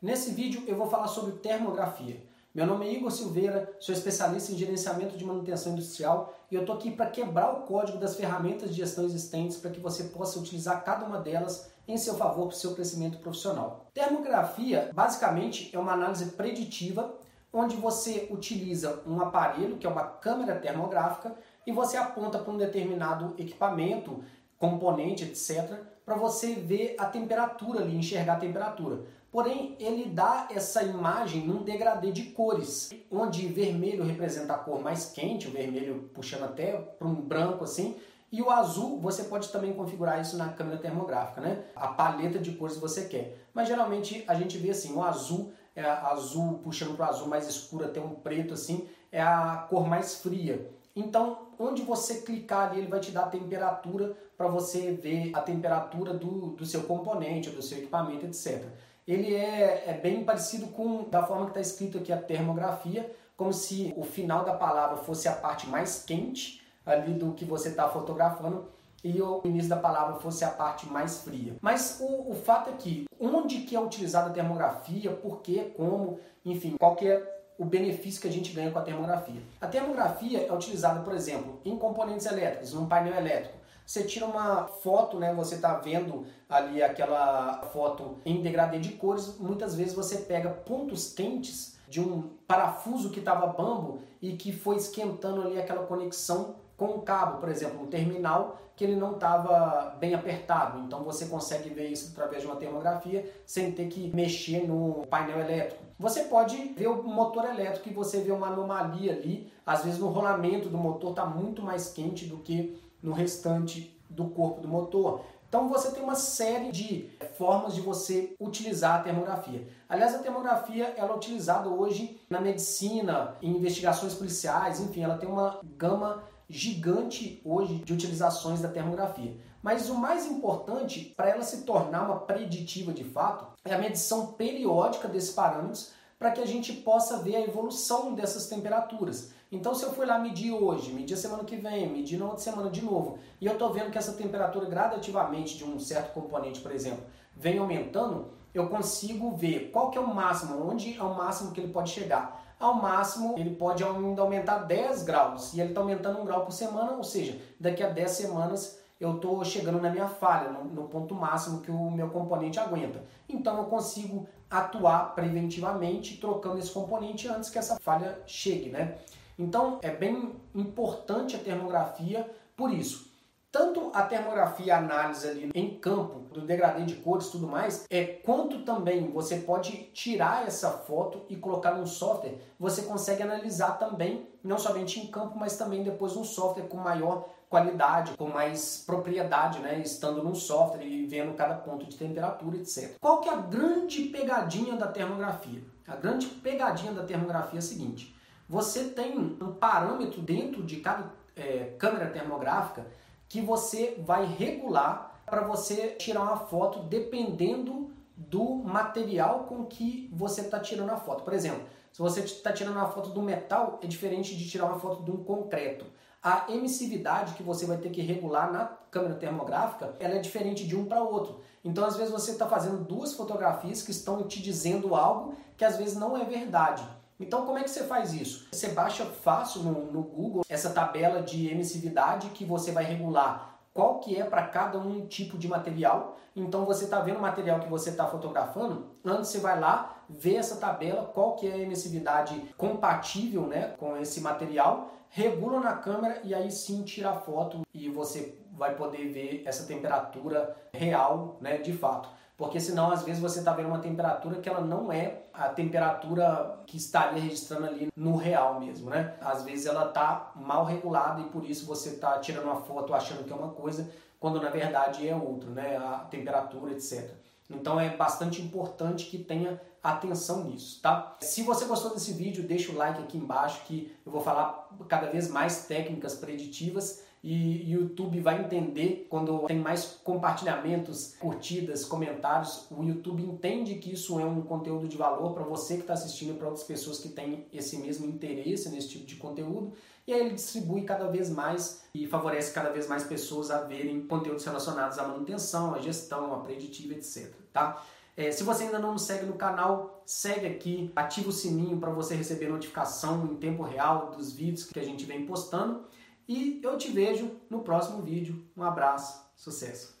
Nesse vídeo eu vou falar sobre termografia. Meu nome é Igor Silveira, sou especialista em gerenciamento de manutenção industrial e eu estou aqui para quebrar o código das ferramentas de gestão existentes para que você possa utilizar cada uma delas em seu favor para o seu crescimento profissional. Termografia, basicamente, é uma análise preditiva onde você utiliza um aparelho, que é uma câmera termográfica, e você aponta para um determinado equipamento, componente, etc., para você ver a temperatura ali, enxergar a temperatura. Porém, ele dá essa imagem num degradê de cores, onde vermelho representa a cor mais quente, o vermelho puxando até para um branco assim, e o azul, você pode também configurar isso na câmera termográfica, né? A paleta de cores que você quer. Mas geralmente a gente vê assim, o azul é azul puxando para o azul mais escuro até um preto assim, é a cor mais fria. Então, onde você clicar ali, ele vai te dar a temperatura para você ver a temperatura do, do seu componente, do seu equipamento, etc. Ele é, é bem parecido com da forma que está escrito aqui a termografia, como se o final da palavra fosse a parte mais quente ali do que você está fotografando e o início da palavra fosse a parte mais fria. Mas o, o fato é que onde que é utilizada a termografia, por quê, como, enfim, qual que é o benefício que a gente ganha com a termografia. A termografia é utilizada, por exemplo, em componentes elétricos, num painel elétrico. Você tira uma foto, né? Você está vendo ali aquela foto em degradê de cores. Muitas vezes você pega pontos quentes de um parafuso que estava bambo e que foi esquentando ali aquela conexão com o cabo, por exemplo, um terminal que ele não estava bem apertado. Então você consegue ver isso através de uma termografia sem ter que mexer no painel elétrico. Você pode ver o motor elétrico e você vê uma anomalia ali. Às vezes no rolamento do motor está muito mais quente do que no restante do corpo do motor. Então você tem uma série de formas de você utilizar a termografia. Aliás, a termografia ela é utilizada hoje na medicina, em investigações policiais, enfim, ela tem uma gama gigante hoje de utilizações da termografia. Mas o mais importante para ela se tornar uma preditiva de fato é a medição periódica desses parâmetros para que a gente possa ver a evolução dessas temperaturas. Então, se eu for lá medir hoje, medir semana que vem, medir na outra semana de novo, e eu estou vendo que essa temperatura gradativamente de um certo componente, por exemplo, vem aumentando, eu consigo ver qual que é o máximo, onde é o máximo que ele pode chegar. Ao máximo, ele pode ainda aumentar 10 graus, e ele está aumentando um grau por semana, ou seja, daqui a 10 semanas eu estou chegando na minha falha, no, no, ponto máximo que o meu componente aguenta. Então eu consigo atuar preventivamente, trocando esse componente antes que essa falha chegue, né? Então é bem importante a termografia por isso. Tanto a termografia, a análise ali em campo, do degradê de cores e tudo mais, é quanto também você pode tirar essa foto e colocar num software, você consegue analisar também, não somente em campo, mas também depois um software com maior qualidade, com mais propriedade, né, estando num software e vendo cada ponto de temperatura, etc. Qual que é a grande pegadinha da termografia? A grande pegadinha da termografia é a seguinte: você tem um parâmetro dentro de cada é, câmera termográfica que você vai regular para você tirar uma foto dependendo do material com que você está tirando a foto. Por exemplo, se você está tirando uma foto do metal, é diferente de tirar uma foto de um concreto. A emissividade que você vai ter que regular na câmera termográfica, ela é diferente de um para outro. Então, às vezes, você está fazendo duas fotografias que estão te dizendo algo que às vezes não é verdade. Então, como é que você faz isso? Você baixa fácil no, no Google essa tabela de emissividade que você vai regular qual que é para cada um tipo de material. Então você está vendo o material que você está fotografando, antes você vai lá ver essa tabela, qual que é a emissividade compatível né, com esse material, regula na câmera e aí sim tira a foto e você vai poder ver essa temperatura real né, de fato porque senão às vezes você está vendo uma temperatura que ela não é a temperatura que estaria registrando ali no real mesmo, né? Às vezes ela está mal regulada e por isso você está tirando uma foto achando que é uma coisa, quando na verdade é outra, né? A temperatura, etc. Então é bastante importante que tenha atenção nisso, tá? Se você gostou desse vídeo, deixa o like aqui embaixo que eu vou falar cada vez mais técnicas preditivas e YouTube vai entender quando tem mais compartilhamentos, curtidas, comentários. O YouTube entende que isso é um conteúdo de valor para você que está assistindo e para outras pessoas que têm esse mesmo interesse nesse tipo de conteúdo. E aí ele distribui cada vez mais e favorece cada vez mais pessoas a verem conteúdos relacionados à manutenção, à gestão, à preditiva, etc. Tá? É, se você ainda não nos segue no canal, segue aqui, ativa o sininho para você receber notificação em tempo real dos vídeos que a gente vem postando. E eu te vejo no próximo vídeo. Um abraço, sucesso!